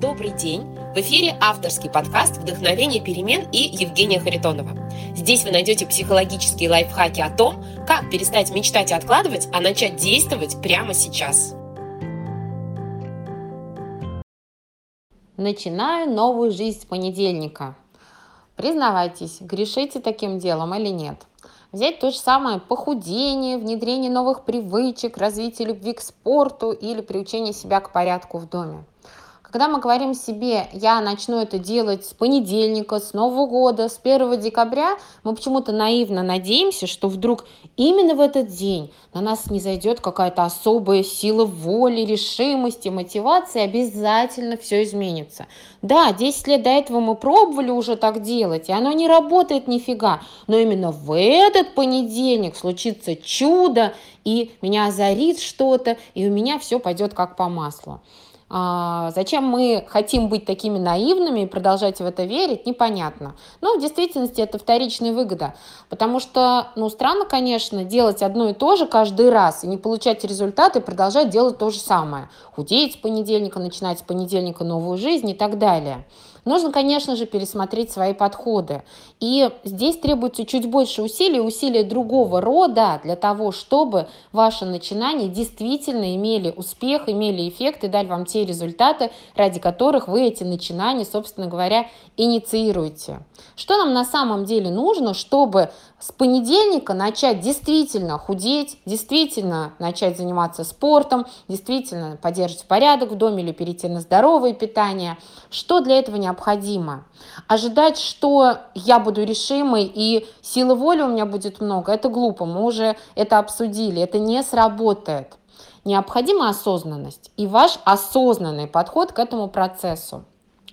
Добрый день! В эфире авторский подкаст «Вдохновение перемен» и Евгения Харитонова. Здесь вы найдете психологические лайфхаки о том, как перестать мечтать и откладывать, а начать действовать прямо сейчас. Начинаю новую жизнь с понедельника. Признавайтесь, грешите таким делом или нет? Взять то же самое похудение, внедрение новых привычек, развитие любви к спорту или приучение себя к порядку в доме. Когда мы говорим себе, я начну это делать с понедельника, с Нового года, с 1 декабря, мы почему-то наивно надеемся, что вдруг именно в этот день на нас не зайдет какая-то особая сила воли, решимости, мотивации, обязательно все изменится. Да, 10 лет до этого мы пробовали уже так делать, и оно не работает нифига, но именно в этот понедельник случится чудо, и меня озарит что-то, и у меня все пойдет как по маслу. А, зачем мы хотим быть такими наивными и продолжать в это верить, непонятно. Но в действительности это вторичная выгода, потому что, ну, странно, конечно, делать одно и то же каждый раз и не получать результаты, и продолжать делать то же самое. Худеть с понедельника, начинать с понедельника новую жизнь и так далее. Нужно, конечно же, пересмотреть свои подходы. И здесь требуется чуть больше усилий, усилия другого рода для того, чтобы ваши начинания действительно имели успех, имели эффект и дали вам те результаты, ради которых вы эти начинания, собственно говоря, инициируете. Что нам на самом деле нужно, чтобы с понедельника начать действительно худеть, действительно начать заниматься спортом, действительно поддерживать порядок в доме или перейти на здоровое питание. Что для этого необходимо? Ожидать, что я буду решимой и силы воли у меня будет много, это глупо, мы уже это обсудили, это не сработает. Необходима осознанность и ваш осознанный подход к этому процессу.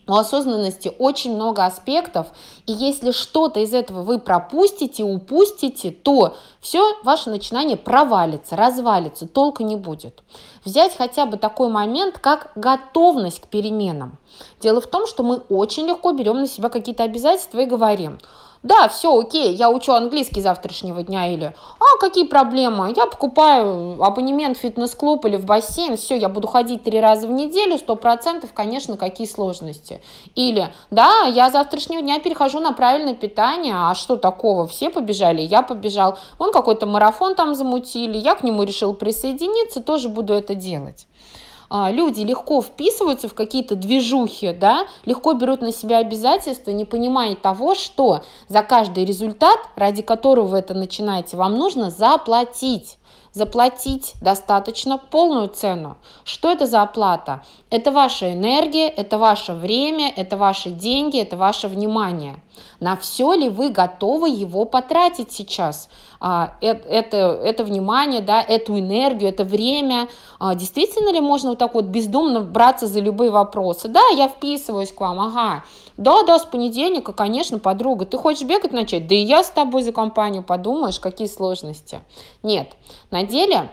У осознанности очень много аспектов, и если что-то из этого вы пропустите, упустите, то все ваше начинание провалится, развалится, толка не будет. Взять хотя бы такой момент, как готовность к переменам. Дело в том, что мы очень легко берем на себя какие-то обязательства и говорим – да, все, окей, я учу английский завтрашнего дня или, а, какие проблемы, я покупаю абонемент в фитнес-клуб или в бассейн, все, я буду ходить три раза в неделю, сто процентов, конечно, какие сложности. Или, да, я завтрашнего дня перехожу на правильное питание, а что такого, все побежали, я побежал, он какой-то марафон там замутили, я к нему решил присоединиться, тоже буду это делать. А, люди легко вписываются в какие-то движухи, да, легко берут на себя обязательства, не понимая того, что за каждый результат, ради которого вы это начинаете, вам нужно заплатить заплатить достаточно полную цену. Что это за оплата? Это ваша энергия, это ваше время, это ваши деньги, это ваше внимание. На все ли вы готовы его потратить сейчас? А, это, это, это внимание, да, эту энергию, это время. А, действительно ли можно вот так вот бездумно браться за любые вопросы? Да, я вписываюсь к вам, ага. Да, да, с понедельника, конечно, подруга. Ты хочешь бегать начать? Да и я с тобой за компанию подумаешь, какие сложности. Нет, на деле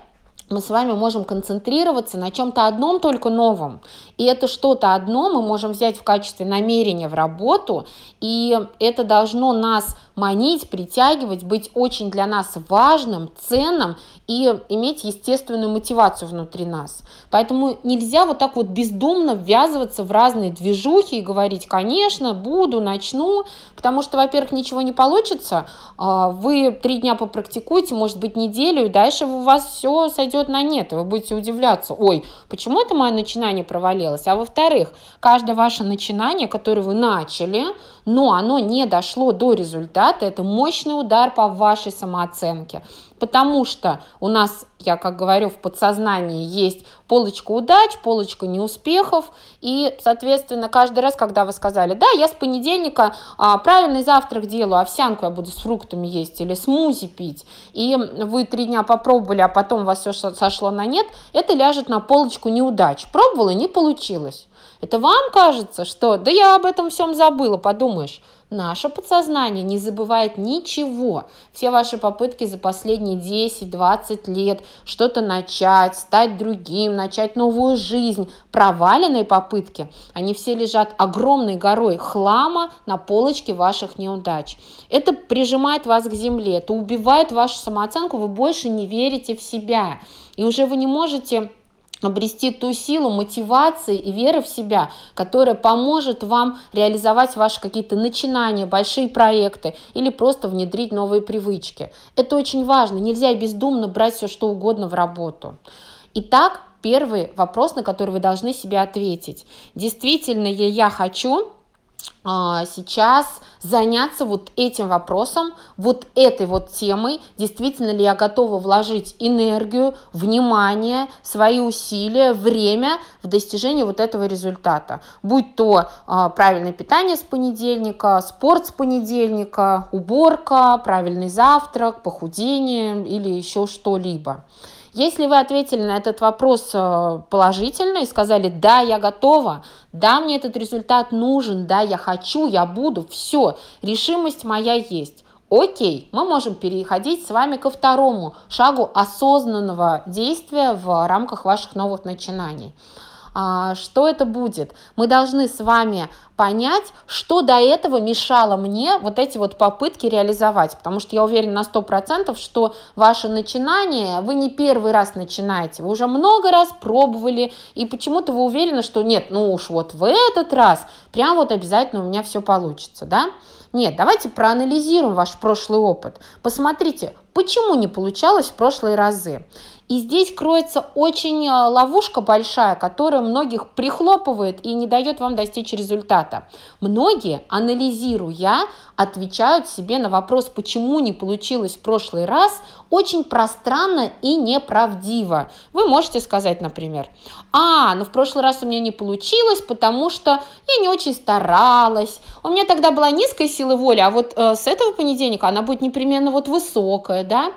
мы с вами можем концентрироваться на чем-то одном только новом. И это что-то одно мы можем взять в качестве намерения в работу, и это должно нас манить, притягивать, быть очень для нас важным, ценным и иметь естественную мотивацию внутри нас. Поэтому нельзя вот так вот бездумно ввязываться в разные движухи и говорить, конечно, буду, начну, потому что, во-первых, ничего не получится, а, вы три дня попрактикуете, может быть, неделю, и дальше у вас все сойдет на нет, и вы будете удивляться, ой, почему это мое начинание провалилось? А во-вторых, каждое ваше начинание, которое вы начали, но оно не дошло до результата, это мощный удар по вашей самооценке. Потому что у нас, я как говорю, в подсознании есть полочка удач, полочка неуспехов, и, соответственно, каждый раз, когда вы сказали, да, я с понедельника а, правильный завтрак делаю, овсянку я буду с фруктами есть или смузи пить, и вы три дня попробовали, а потом у вас все сошло на нет, это ляжет на полочку неудач. Пробовала, не получилось. Это вам кажется, что да я об этом всем забыла, подумаешь. Наше подсознание не забывает ничего. Все ваши попытки за последние 10-20 лет что-то начать, стать другим, начать новую жизнь, проваленные попытки, они все лежат огромной горой хлама на полочке ваших неудач. Это прижимает вас к земле, это убивает вашу самооценку, вы больше не верите в себя. И уже вы не можете обрести ту силу мотивации и веры в себя, которая поможет вам реализовать ваши какие-то начинания, большие проекты или просто внедрить новые привычки. Это очень важно. Нельзя бездумно брать все что угодно в работу. Итак, первый вопрос, на который вы должны себе ответить. Действительно ли я хочу сейчас заняться вот этим вопросом, вот этой вот темой, действительно ли я готова вложить энергию, внимание, свои усилия, время в достижение вот этого результата. Будь то а, правильное питание с понедельника, спорт с понедельника, уборка, правильный завтрак, похудение или еще что-либо. Если вы ответили на этот вопрос э, положительно и сказали, да, я готова, да, мне этот результат нужен, да, я хочу, я буду, все, решимость моя есть. Окей, мы можем переходить с вами ко второму шагу осознанного действия в рамках ваших новых начинаний. А, что это будет? Мы должны с вами понять, что до этого мешало мне вот эти вот попытки реализовать, потому что я уверена на 100%, что ваше начинание, вы не первый раз начинаете, вы уже много раз пробовали, и почему-то вы уверены, что нет, ну уж вот в этот раз прям вот обязательно у меня все получится, да? Нет, давайте проанализируем ваш прошлый опыт. Посмотрите, почему не получалось в прошлые разы. И здесь кроется очень э, ловушка большая, которая многих прихлопывает и не дает вам достичь результата. Многие, анализируя, отвечают себе на вопрос, почему не получилось в прошлый раз, очень пространно и неправдиво. Вы можете сказать, например, а, ну в прошлый раз у меня не получилось, потому что я не очень старалась, у меня тогда была низкая сила воли, а вот э, с этого понедельника она будет непременно вот высокая, да,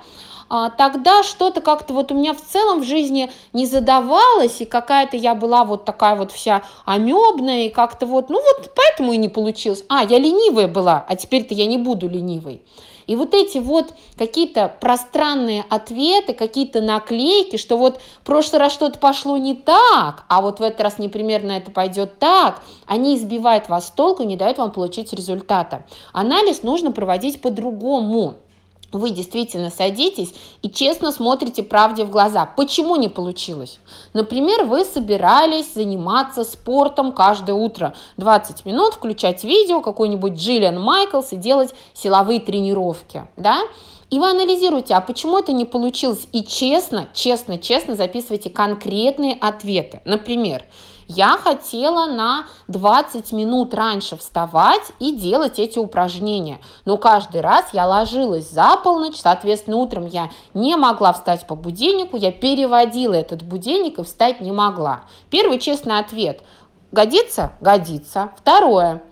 тогда что-то как-то вот у меня в целом в жизни не задавалось, и какая-то я была вот такая вот вся амебная, и как-то вот, ну вот поэтому и не получилось. А, я ленивая была, а теперь-то я не буду ленивой. И вот эти вот какие-то пространные ответы, какие-то наклейки, что вот в прошлый раз что-то пошло не так, а вот в этот раз непримерно это пойдет так, они избивают вас с толку и не дают вам получить результата. Анализ нужно проводить по-другому вы действительно садитесь и честно смотрите правде в глаза. Почему не получилось? Например, вы собирались заниматься спортом каждое утро. 20 минут, включать видео, какой-нибудь Джиллиан Майклс и делать силовые тренировки. Да? И вы анализируете, а почему это не получилось? И честно, честно, честно записывайте конкретные ответы. Например, я хотела на 20 минут раньше вставать и делать эти упражнения. Но каждый раз я ложилась за полночь, соответственно, утром я не могла встать по будильнику, я переводила этот будильник и встать не могла. Первый честный ответ. Годится? Годится. Второе.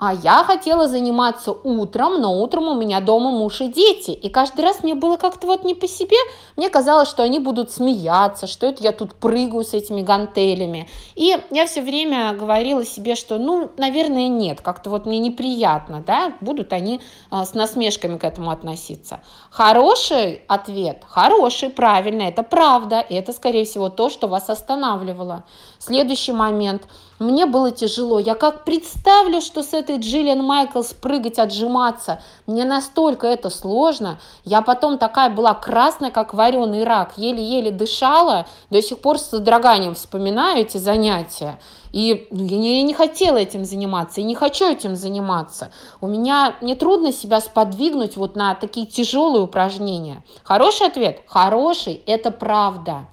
А я хотела заниматься утром, но утром у меня дома муж и дети. И каждый раз мне было как-то вот не по себе. Мне казалось, что они будут смеяться, что это я тут прыгаю с этими гантелями. И я все время говорила себе, что, ну, наверное, нет, как-то вот мне неприятно, да, будут они а, с насмешками к этому относиться. Хороший ответ, хороший, правильно, это правда, и это, скорее всего, то, что вас останавливало. Следующий момент – мне было тяжело. Я как представлю, что с этой Джиллиан Майклс прыгать, отжиматься, мне настолько это сложно. Я потом такая была красная, как вареный рак, еле-еле дышала, до сих пор с содроганием вспоминаю эти занятия. И ну, я, не, я не хотела этим заниматься, и не хочу этим заниматься. У меня, мне трудно себя сподвигнуть вот на такие тяжелые упражнения. Хороший ответ? Хороший, это правда.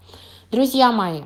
Друзья мои,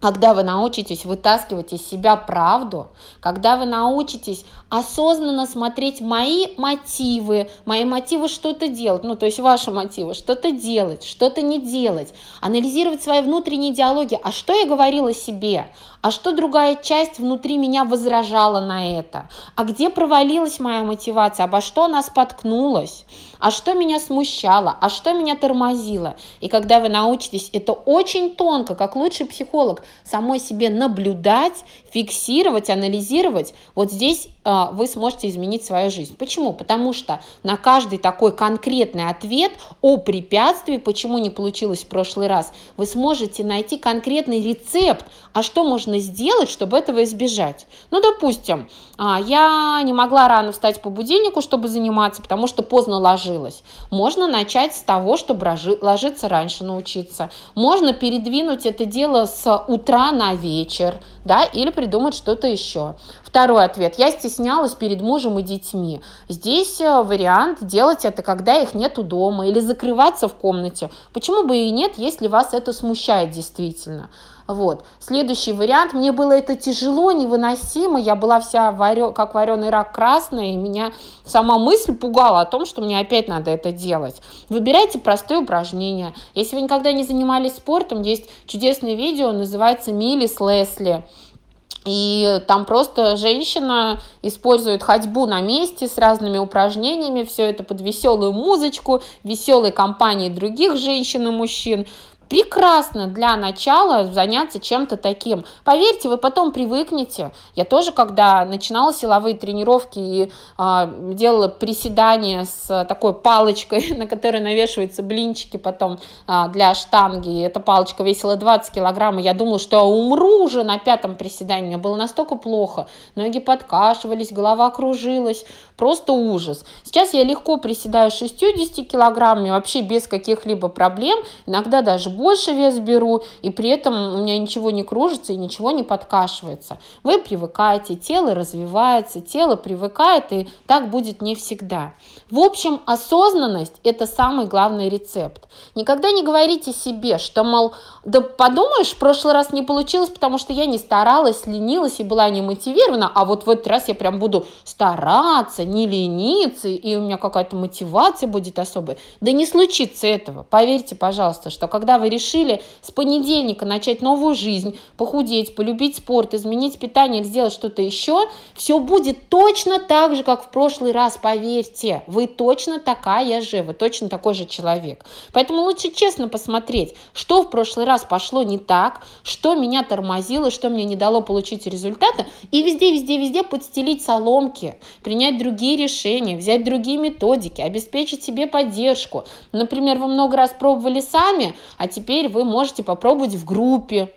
когда вы научитесь вытаскивать из себя правду, когда вы научитесь осознанно смотреть мои мотивы, мои мотивы что-то делать, ну то есть ваши мотивы, что-то делать, что-то не делать, анализировать свои внутренние диалоги, а что я говорила себе, а что другая часть внутри меня возражала на это, а где провалилась моя мотивация, обо что она споткнулась, а что меня смущало, а что меня тормозило. И когда вы научитесь это очень тонко, как лучший психолог, самой себе наблюдать, фиксировать, анализировать, вот здесь э, вы сможете изменить свою жизнь. Почему? Потому что на каждый такой конкретный ответ о препятствии, почему не получилось в прошлый раз, вы сможете найти конкретный рецепт, а что можно сделать, чтобы этого избежать. Ну, допустим, а, я не могла рано встать по будильнику, чтобы заниматься, потому что поздно ложилась. Можно начать с того, чтобы ложиться раньше научиться. Можно передвинуть это дело с утра на вечер, да, или придумать что-то еще. Второй ответ. Я стеснялась перед мужем и детьми. Здесь э, вариант делать это, когда их нету дома, или закрываться в комнате. Почему бы и нет, если вас это смущает действительно. Вот. Следующий вариант. Мне было это тяжело, невыносимо. Я была вся варё... как вареный рак красный. И меня сама мысль пугала о том, что мне опять надо это делать. Выбирайте простые упражнения. Если вы никогда не занимались спортом, есть чудесное видео, называется «Милли с Лесли». И там просто женщина использует ходьбу на месте с разными упражнениями, все это под веселую музычку, веселой компании других женщин и мужчин прекрасно для начала заняться чем-то таким. Поверьте, вы потом привыкнете. Я тоже, когда начинала силовые тренировки и э, делала приседания с такой палочкой, на которой навешиваются блинчики потом э, для штанги, эта палочка весила 20 килограмм, и я думала, что я умру уже на пятом приседании. Мне было настолько плохо. Ноги подкашивались, голова кружилась. Просто ужас. Сейчас я легко приседаю 60 килограммами, вообще без каких-либо проблем. Иногда даже больше вес беру, и при этом у меня ничего не кружится и ничего не подкашивается. Вы привыкаете, тело развивается, тело привыкает, и так будет не всегда. В общем, осознанность – это самый главный рецепт. Никогда не говорите себе, что, мол, да подумаешь, в прошлый раз не получилось, потому что я не старалась, ленилась и была не мотивирована, а вот в этот раз я прям буду стараться, не лениться, и у меня какая-то мотивация будет особая. Да не случится этого. Поверьте, пожалуйста, что когда вы решили с понедельника начать новую жизнь, похудеть, полюбить спорт, изменить питание сделать что-то еще, все будет точно так же, как в прошлый раз, поверьте. Вы точно такая же, вы точно такой же человек. Поэтому лучше честно посмотреть, что в прошлый раз пошло не так, что меня тормозило, что мне не дало получить результаты, и везде, везде, везде подстелить соломки, принять другие решения, взять другие методики, обеспечить себе поддержку. Например, вы много раз пробовали сами, а теперь вы можете попробовать в группе,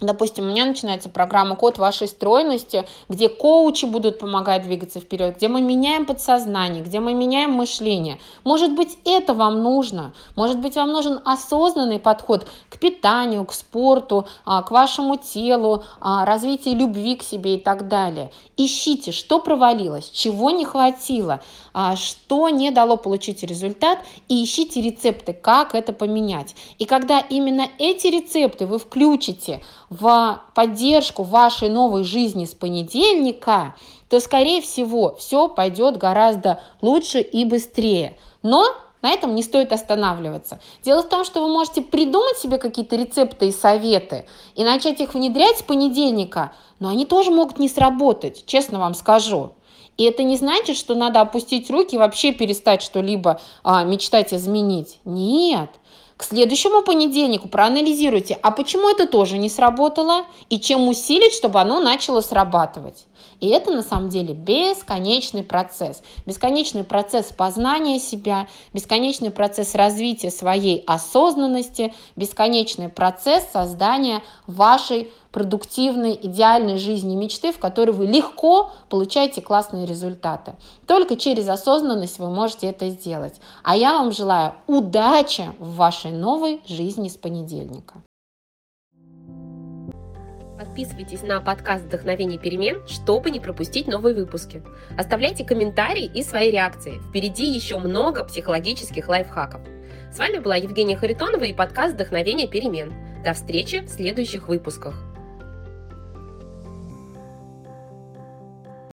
Допустим, у меня начинается программа «Код вашей стройности», где коучи будут помогать двигаться вперед, где мы меняем подсознание, где мы меняем мышление. Может быть, это вам нужно. Может быть, вам нужен осознанный подход к питанию, к спорту, а, к вашему телу, а, развитию любви к себе и так далее. Ищите, что провалилось, чего не хватило, а, что не дало получить результат, и ищите рецепты, как это поменять. И когда именно эти рецепты вы включите в поддержку вашей новой жизни с понедельника, то, скорее всего, все пойдет гораздо лучше и быстрее. Но на этом не стоит останавливаться. Дело в том, что вы можете придумать себе какие-то рецепты и советы и начать их внедрять с понедельника, но они тоже могут не сработать, честно вам скажу. И это не значит, что надо опустить руки и вообще перестать что-либо а, мечтать изменить. Нет. К следующему понедельнику проанализируйте, а почему это тоже не сработало и чем усилить, чтобы оно начало срабатывать. И это на самом деле бесконечный процесс. Бесконечный процесс познания себя, бесконечный процесс развития своей осознанности, бесконечный процесс создания вашей продуктивной, идеальной жизни мечты, в которой вы легко получаете классные результаты. Только через осознанность вы можете это сделать. А я вам желаю удачи в вашей новой жизни с понедельника. Подписывайтесь на подкаст «Вдохновение перемен», чтобы не пропустить новые выпуски. Оставляйте комментарии и свои реакции. Впереди еще много психологических лайфхаков. С вами была Евгения Харитонова и подкаст «Вдохновение перемен». До встречи в следующих выпусках.